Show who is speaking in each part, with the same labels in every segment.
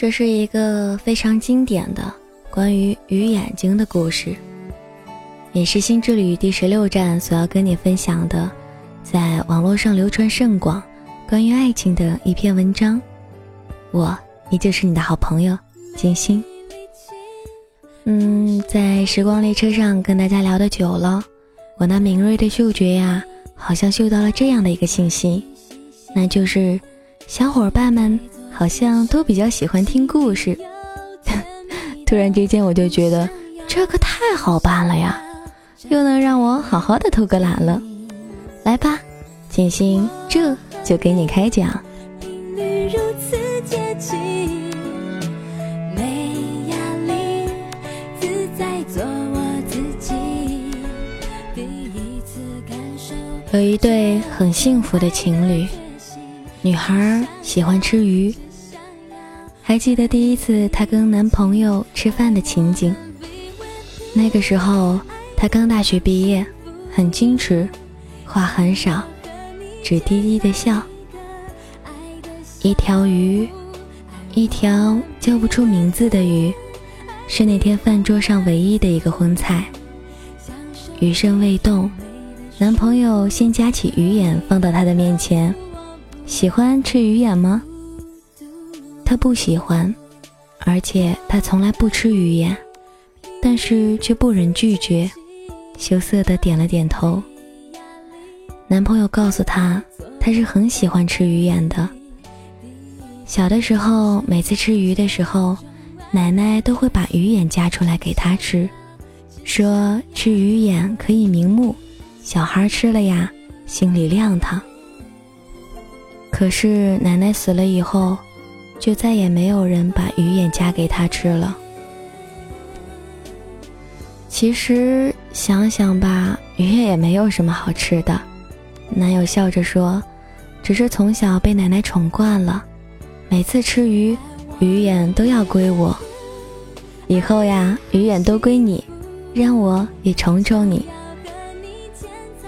Speaker 1: 这是一个非常经典的关于鱼眼睛的故事，也是《新之旅》第十六站所要跟你分享的，在网络上流传甚广关于爱情的一篇文章。我依旧是你的好朋友金星。嗯，在时光列车上跟大家聊的久了，我那敏锐的嗅觉呀，好像嗅到了这样的一个信息，那就是小伙伴们。好像都比较喜欢听故事，突然之间我就觉得这可太好办了呀，又能让我好好的偷个懒了。来吧，锦心这就给你开讲。有一对很幸福的情侣，女孩喜欢吃鱼。还记得第一次她跟男朋友吃饭的情景。那个时候她刚大学毕业，很矜持，话很少，只低低的笑。一条鱼，一条叫不出名字的鱼，是那天饭桌上唯一的一个荤菜。鱼身未动，男朋友先夹起鱼眼放到她的面前。喜欢吃鱼眼吗？他不喜欢，而且他从来不吃鱼眼，但是却不忍拒绝，羞涩的点了点头。男朋友告诉她，他是很喜欢吃鱼眼的。小的时候，每次吃鱼的时候，奶奶都会把鱼眼夹出来给他吃，说吃鱼眼可以明目，小孩吃了呀，心里亮堂。可是奶奶死了以后。就再也没有人把鱼眼夹给他吃了。其实想想吧，鱼眼也没有什么好吃的。男友笑着说：“只是从小被奶奶宠惯了，每次吃鱼，鱼眼都要归我。以后呀，鱼眼都归你，让我也宠宠你。”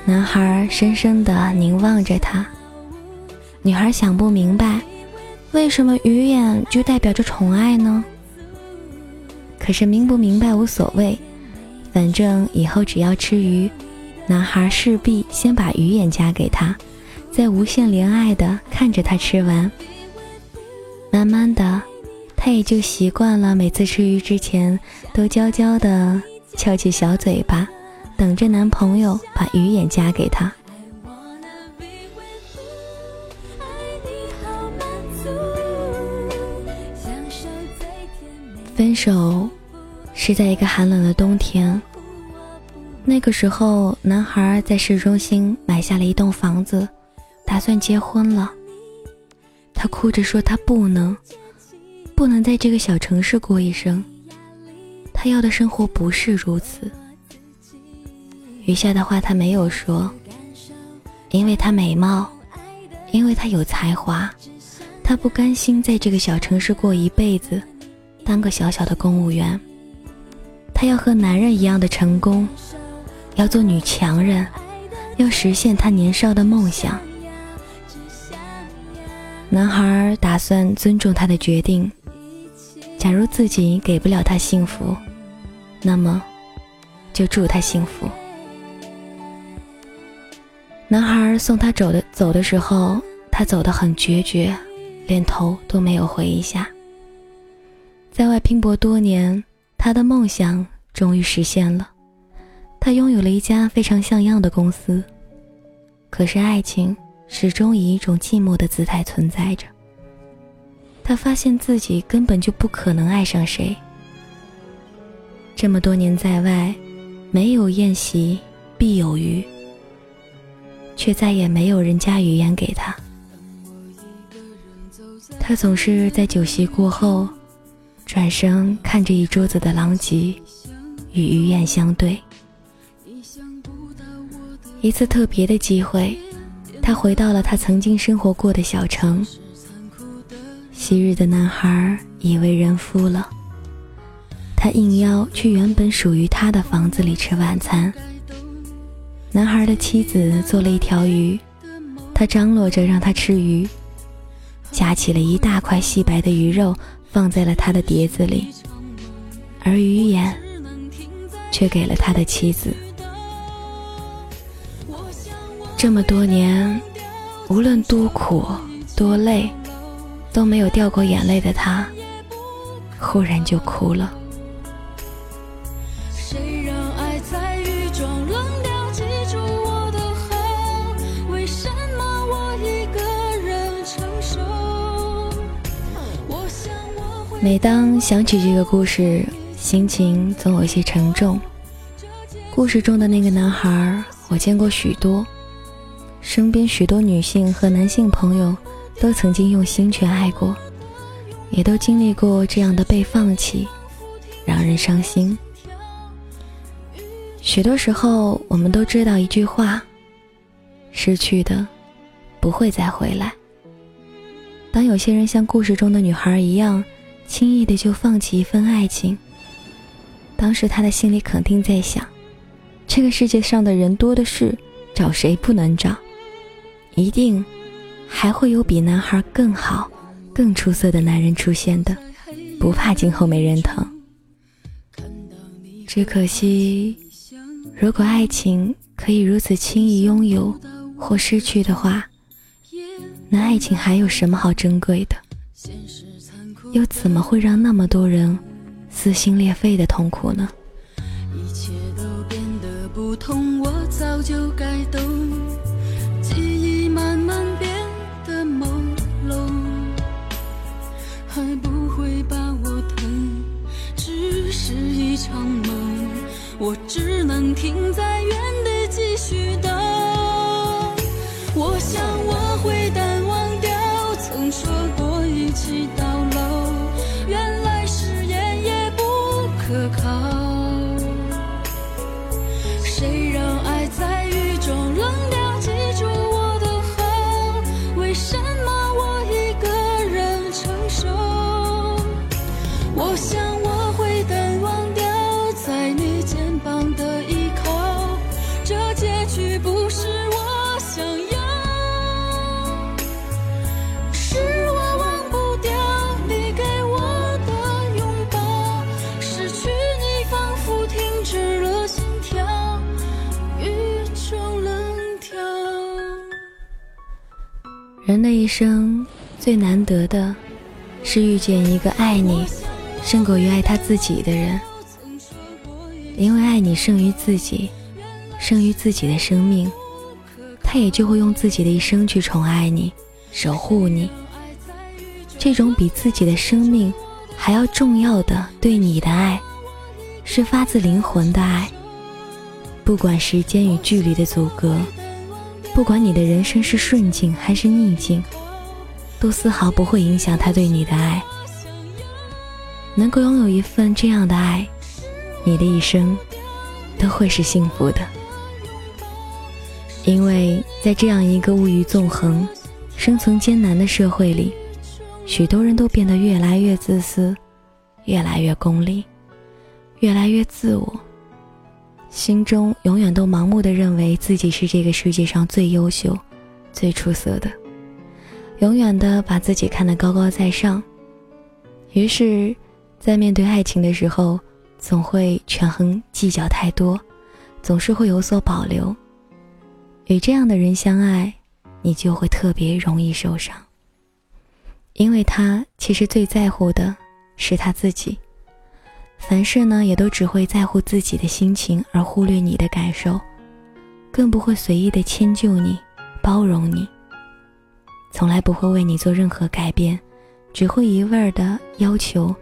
Speaker 1: 男孩深深的凝望着她，女孩想不明白。为什么鱼眼就代表着宠爱呢？可是明不明白无所谓，反正以后只要吃鱼，男孩势必先把鱼眼夹给他，再无限怜爱的看着他吃完。慢慢的，他也就习惯了每次吃鱼之前都娇娇的翘起小嘴巴，等着男朋友把鱼眼夹给他。分手是在一个寒冷的冬天。那个时候，男孩在市中心买下了一栋房子，打算结婚了。他哭着说：“他不能，不能在这个小城市过一生。他要的生活不是如此。”余下的话他没有说，因为他美貌，因为他有才华，他不甘心在这个小城市过一辈子。当个小小的公务员，她要和男人一样的成功，要做女强人，要实现她年少的梦想。男孩打算尊重她的决定。假如自己给不了她幸福，那么就祝她幸福。男孩送她走的走的时候，他走得很决绝，连头都没有回一下。在外拼搏多年，他的梦想终于实现了。他拥有了一家非常像样的公司。可是爱情始终以一种寂寞的姿态存在着。他发现自己根本就不可能爱上谁。这么多年在外，没有宴席必有鱼，却再也没有人家语言给他。他总是在酒席过后。转身看着一桌子的狼藉，与鱼眼相对。一次特别的机会，他回到了他曾经生活过的小城。昔日的男孩已为人夫了，他应邀去原本属于他的房子里吃晚餐。男孩的妻子做了一条鱼，他张罗着让他吃鱼，夹起了一大块细白的鱼肉。放在了他的碟子里，而鱼眼却给了他的妻子。这么多年，无论多苦多累，都没有掉过眼泪的他，忽然就哭了。每当想起这个故事，心情总有些沉重。故事中的那个男孩，我见过许多，身边许多女性和男性朋友都曾经用心去爱过，也都经历过这样的被放弃，让人伤心。许多时候，我们都知道一句话：失去的不会再回来。当有些人像故事中的女孩一样，轻易的就放弃一份爱情。当时他的心里肯定在想：这个世界上的人多的是，找谁不能找？一定还会有比男孩更好、更出色的男人出现的，不怕今后没人疼。只可惜，如果爱情可以如此轻易拥有或失去的话，那爱情还有什么好珍贵的？又怎么会让那么多人撕心裂肺的痛苦呢？一切都变得不同，我早就该懂。记忆慢慢变得朦胧，还不会把我疼，只是一场梦。我只能停在原地继续等。我想我人的一生最难得的，是遇见一个爱你胜过于爱他自己的人。因为爱你胜于自己，胜于自己的生命，他也就会用自己的一生去宠爱你，守护你。这种比自己的生命还要重要的对你的爱，是发自灵魂的爱。不管时间与距离的阻隔。不管你的人生是顺境还是逆境，都丝毫不会影响他对你的爱。能够拥有一份这样的爱，你的一生都会是幸福的。因为在这样一个物欲纵横、生存艰难的社会里，许多人都变得越来越自私，越来越功利，越来越自我。心中永远都盲目的认为自己是这个世界上最优秀、最出色的，永远的把自己看得高高在上，于是，在面对爱情的时候，总会权衡计较太多，总是会有所保留。与这样的人相爱，你就会特别容易受伤，因为他其实最在乎的是他自己。凡事呢，也都只会在乎自己的心情，而忽略你的感受，更不会随意的迁就你、包容你，从来不会为你做任何改变，只会一味儿的要求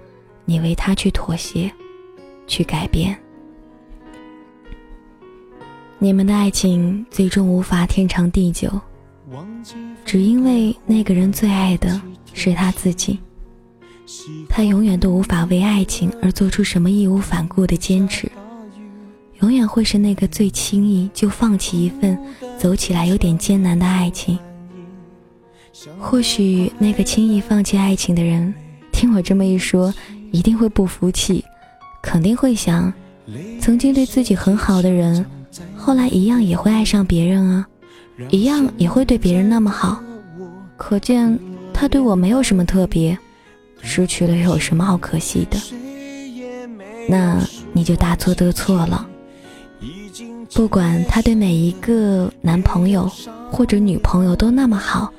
Speaker 1: 你为他去妥协、去改变。你们的爱情最终无法天长地久，只因为那个人最爱的是他自己。他永远都无法为爱情而做出什么义无反顾的坚持，永远会是那个最轻易就放弃一份走起来有点艰难的爱情。或许那个轻易放弃爱情的人，听我这么一说，一定会不服气，肯定会想：曾经对自己很好的人，后来一样也会爱上别人啊，一样也会对别人那么好，可见他对我没有什么特别。失去了有什么好可惜的？那你就大错特错了。不管他对每一个男朋友或者女朋友都那么好，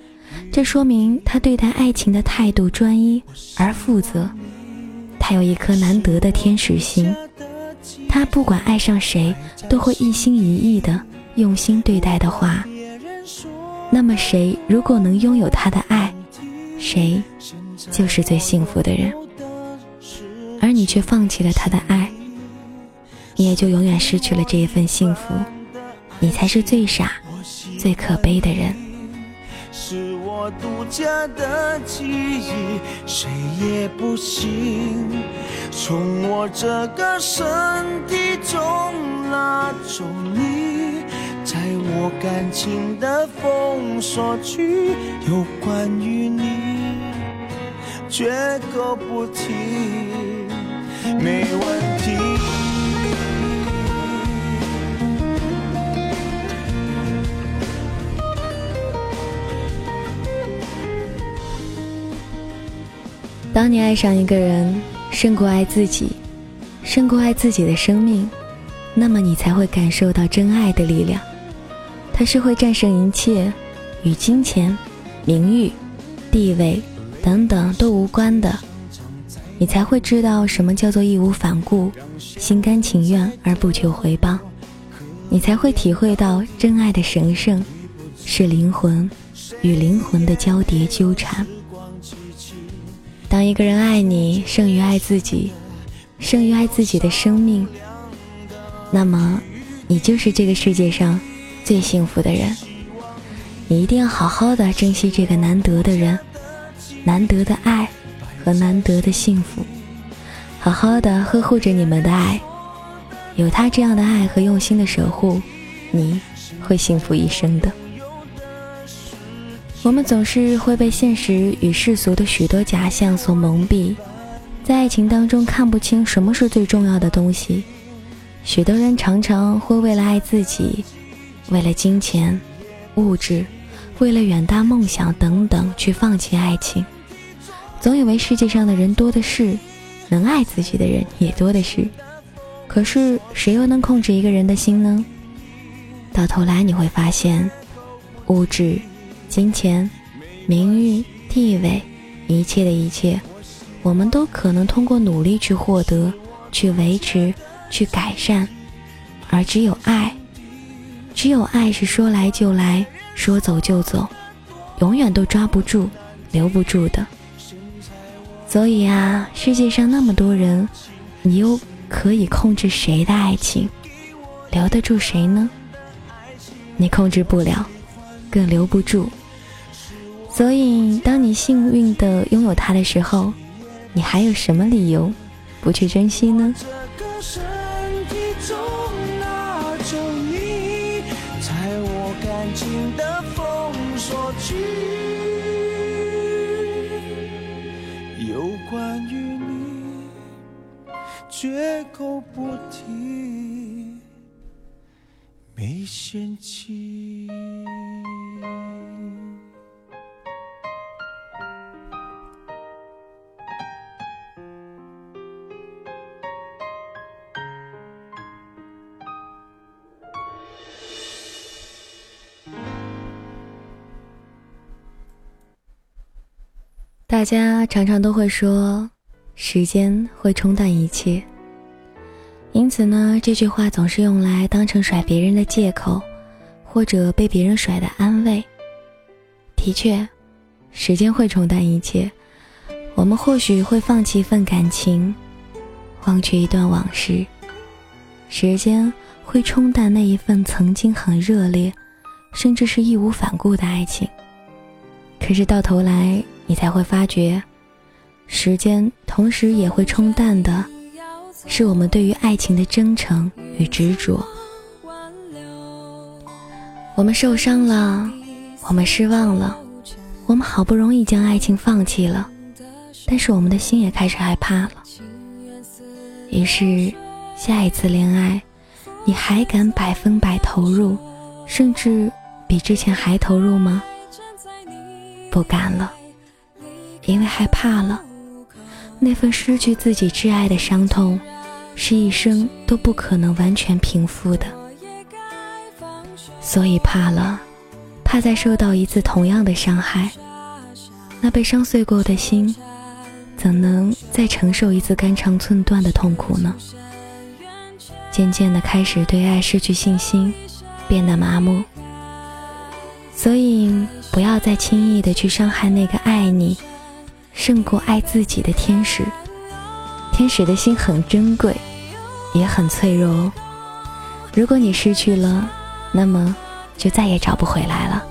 Speaker 1: 这说明他对待爱情的态度专一而负责。他有一颗难得的天使心，他不管爱上谁都会一心一意的用心对待的话，那么谁如果能拥有他的爱，谁就是最幸福的人。而你却放弃了他的爱。你也就永远失去了这一份幸福，你才是最傻、最可悲的人。是我独家的记忆，谁也不行从我这个身体中拉走你，在我感情的封锁区，有关于你绝口不提，没问题。当你爱上一个人，胜过爱自己，胜过爱自己的生命，那么你才会感受到真爱的力量。它是会战胜一切，与金钱、名誉、地位等等都无关的。你才会知道什么叫做义无反顾、心甘情愿而不求回报。你才会体会到真爱的神圣，是灵魂与灵魂的交叠纠缠。当一个人爱你胜于爱自己，胜于爱自己的生命，那么你就是这个世界上最幸福的人。你一定要好好的珍惜这个难得的人、难得的爱和难得的幸福，好好的呵护着你们的爱。有他这样的爱和用心的守护，你会幸福一生的。我们总是会被现实与世俗的许多假象所蒙蔽，在爱情当中看不清什么是最重要的东西。许多人常常会为了爱自己，为了金钱、物质，为了远大梦想等等去放弃爱情，总以为世界上的人多的是，能爱自己的人也多的是。可是谁又能控制一个人的心呢？到头来你会发现，物质。金钱、名誉、地位，一切的一切，我们都可能通过努力去获得、去维持、去改善，而只有爱，只有爱是说来就来，说走就走，永远都抓不住、留不住的。所以啊，世界上那么多人，你又可以控制谁的爱情？留得住谁呢？你控制不了，更留不住。所以，当你幸运的拥有它的时候，你还有什么理由不去珍惜呢？绝口不提，没嫌弃。大家常常都会说，时间会冲淡一切。因此呢，这句话总是用来当成甩别人的借口，或者被别人甩的安慰。的确，时间会冲淡一切。我们或许会放弃一份感情，忘却一段往事。时间会冲淡那一份曾经很热烈，甚至是义无反顾的爱情。可是到头来，你才会发觉，时间同时也会冲淡的，是我们对于爱情的真诚与执着。我们受伤了，我们失望了，我们好不容易将爱情放弃了，但是我们的心也开始害怕了。于是，下一次恋爱，你还敢百分百投入，甚至比之前还投入吗？不敢了。因为害怕了，
Speaker 2: 那份失去自己挚爱的伤痛，是一生都不可能完全平复的。所以怕了，怕再受到一次同样的伤害，那被伤碎过的心，怎能再承受一次肝肠寸断的痛苦呢？渐渐的开始对爱失去信心，变得麻木。所以不要再轻易的去伤害那个爱你，胜过爱自己的天使。天使的心很珍贵，也很脆弱哦。如果你失去了，那么就再也找不回来了。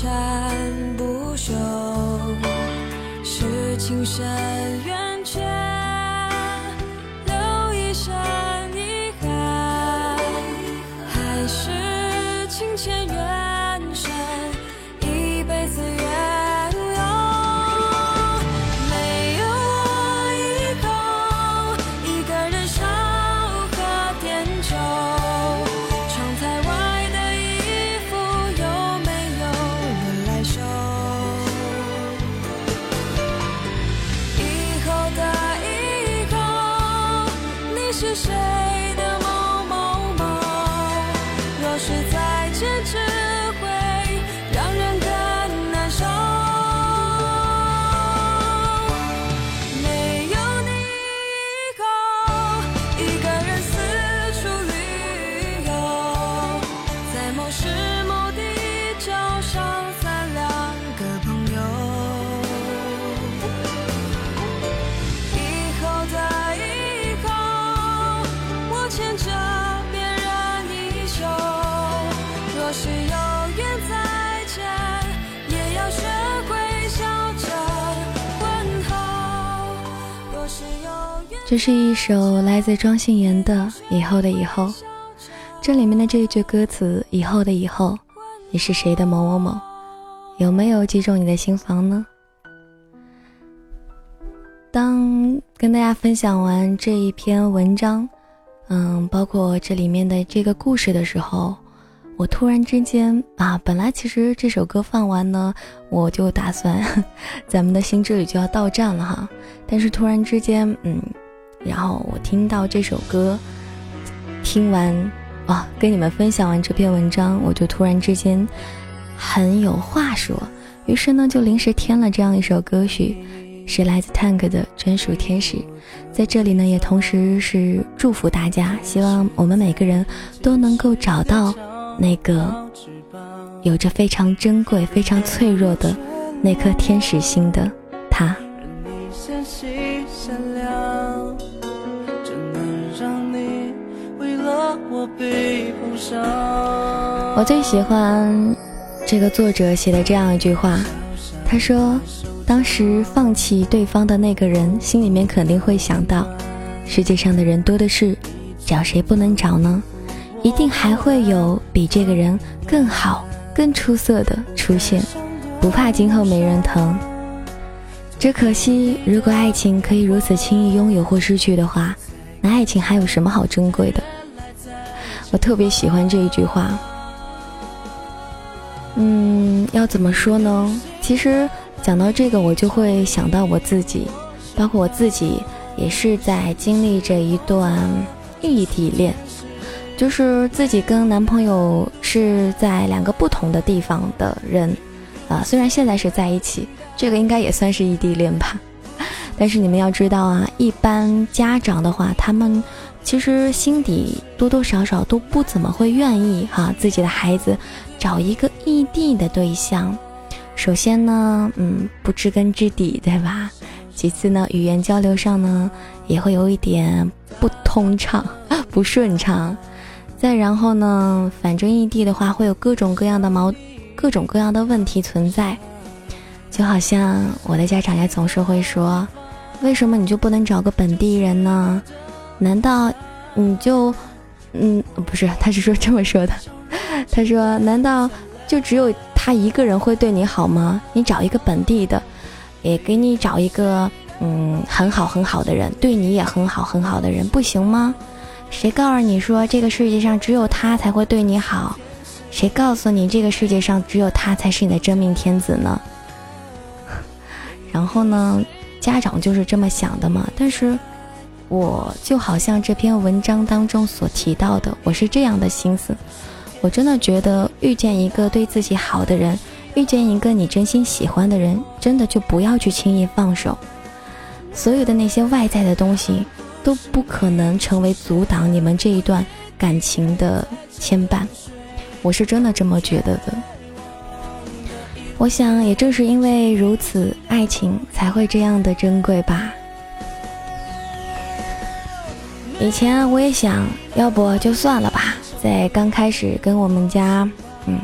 Speaker 2: 缠不休，是情深这是一首来自庄心妍的《以后的以后》，这里面的这一句歌词“以后的以后，你是谁的某某某”，有没有击中你的心房呢？当跟大家分享完这一篇文章。嗯，包括这里面的这个故事的时候，我突然之间啊，本来其实这首歌放完呢，我就打算 咱们的新之旅就要到站了哈。但是突然之间，嗯，然后我听到这首歌，听完啊，跟你们分享完这篇文章，我就突然之间很有话说，于是呢，就临时添了这样一首歌曲。是来自 Tank 的专属天使，在这里呢，也同时是祝福大家，希望我们每个人都能够找到那个有着非常珍贵、非常脆弱的那颗天使心的他。我最喜欢这个作者写的这样一句话，他说。当时放弃对方的那个人，心里面肯定会想到，世界上的人多的是，找谁不能找呢？一定还会有比这个人更好、更出色的出现，不怕今后没人疼。只可惜，如果爱情可以如此轻易拥有或失去的话，那爱情还有什么好珍贵的？我特别喜欢这一句话。
Speaker 1: 嗯，要怎么说呢？其实讲到这个，我就会想到我自己，包括我自己也是在经历着一段异地恋，就是自己跟男朋友是在两个不同的地方的人，啊，虽然现在是在一起，这个应该也算是异地恋吧。但是你们要知道啊，一般家长的话，他们其实心底多多少少都不怎么会愿意哈自己的孩子找一个异地的对象。首先呢，嗯，不知根知底，对吧？其次呢，语言交流上呢也会有一点不通畅、不顺畅。再然后呢，反正异地的话会有各种各样的矛、各种各样的问题存在。就好像我的家长也总是会说。为什么你就不能找个本地人呢？难道你就，嗯，不是，他是说这么说的。他说，难道就只有他一个人会对你好吗？你找一个本地的，也给你找一个，嗯，很好很好的人，对你也很好很好的人，不行吗？谁告诉你说这个世界上只有他才会对你好？谁告诉你这个世界上只有他才是你的真命天子呢？然后呢？家长就是这么想的嘛，但是，我就好像这篇文章当中所提到的，我是这样的心思。我真的觉得遇见一个对自己好的人，遇见一个你真心喜欢的人，真的就不要去轻易放手。所有的那些外在的东西都不可能成为阻挡你们这一段感情的牵绊。我是真的这么觉得的。我想，也正是因为如此，爱情才会这样的珍贵吧。以前我也想要不就算了吧，在刚开始跟我们家，嗯，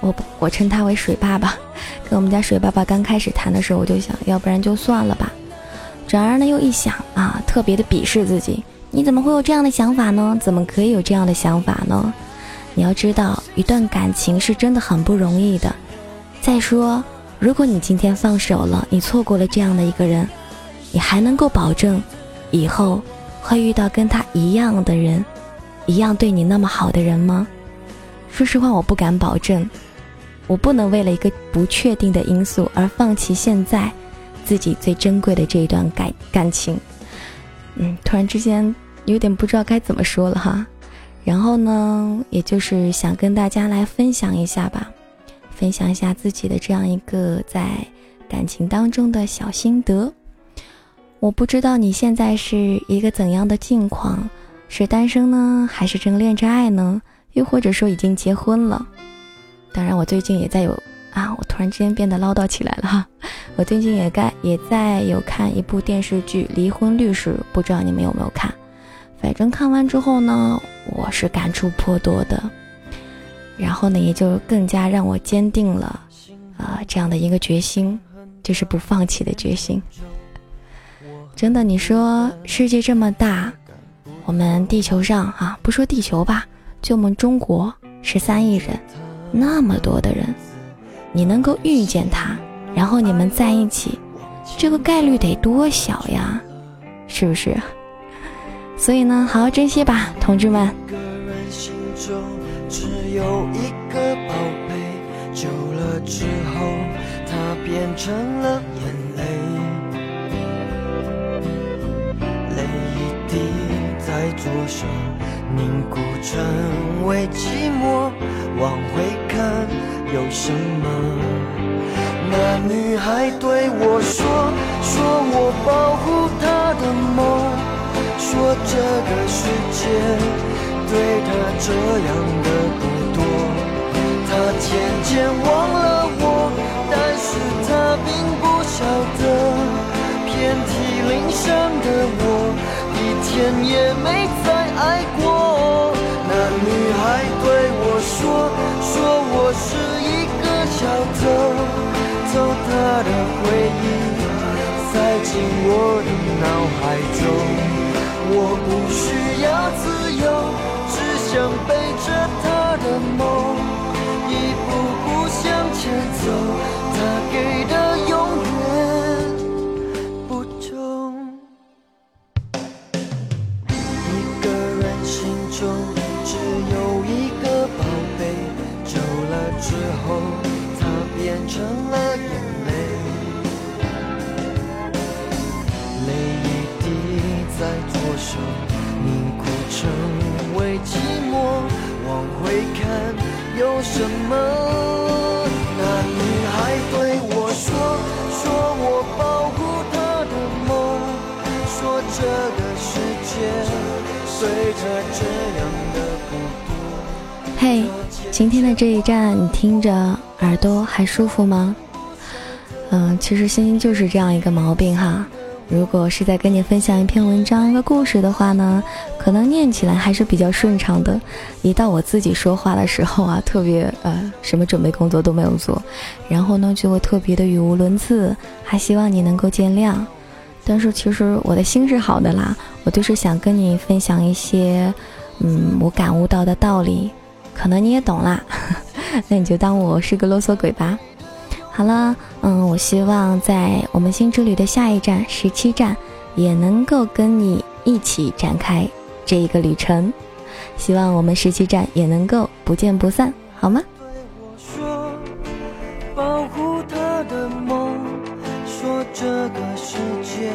Speaker 1: 我我称他为水爸爸，跟我们家水爸爸刚开始谈的时候，我就想要不然就算了吧。转而呢，又一想啊，特别的鄙视自己，你怎么会有这样的想法呢？怎么可以有这样的想法呢？你要知道，一段感情是真的很不容易的。再说，如果你今天放手了，你错过了这样的一个人，你还能够保证以后会遇到跟他一样的人，一样对你那么好的人吗？说实话，我不敢保证。我不能为了一个不确定的因素而放弃现在自己最珍贵的这一段感感情。嗯，突然之间有点不知道该怎么说了哈。然后呢，也就是想跟大家来分享一下吧。分享一下自己的这样一个在感情当中的小心得。我不知道你现在是一个怎样的境况，是单身呢，还是正恋着爱呢？又或者说已经结婚了？当然，我最近也在有啊，我突然之间变得唠叨起来了哈。我最近也该也在有看一部电视剧《离婚律师》，不知道你们有没有看？反正看完之后呢，我是感触颇多的。然后呢，也就更加让我坚定了，啊，这样的一个决心，就是不放弃的决心。真的，你说世界这么大，我们地球上啊，不说地球吧，就我们中国十三亿人，那么多的人，你能够遇见他，然后你们在一起，这个概率得多小呀，是不是？所以呢，好好珍惜吧，同志们。
Speaker 3: 只有一个宝贝，久了之后，它变成了眼，泪左手凝固成为寂寞。往回看有什么？那女孩对我说，说我保护她的梦，说这个世界对她这样的。不多。她渐渐忘了我，但是她并不晓得，遍体鳞伤的我，天也没再爱过。那女孩对我说，说我是一个小偷，偷她的回忆，塞进我的脑海中。我不需要自由，只想背着她的梦。
Speaker 1: 听着耳朵还舒服吗？嗯，其实星星就是这样一个毛病哈。如果是在跟你分享一篇文章、一个故事的话呢，可能念起来还是比较顺畅的。一到我自己说话的时候啊，特别呃，什么准备工作都没有做，然后呢就会特别的语无伦次，还希望你能够见谅。但是其实我的心是好的啦，我就是想跟你分享一些，嗯，我感悟到的道理，可能你也懂啦，那你就当我是个啰嗦鬼吧。好了，嗯，我希望在我们新之旅的下一站十七站，也能够跟你一起展开这一个旅程。希望我们十七站也能够不见不散，好吗？
Speaker 3: 保护他的梦，说这个世界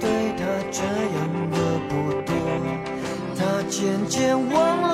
Speaker 3: 对他这样的不多，他渐渐忘了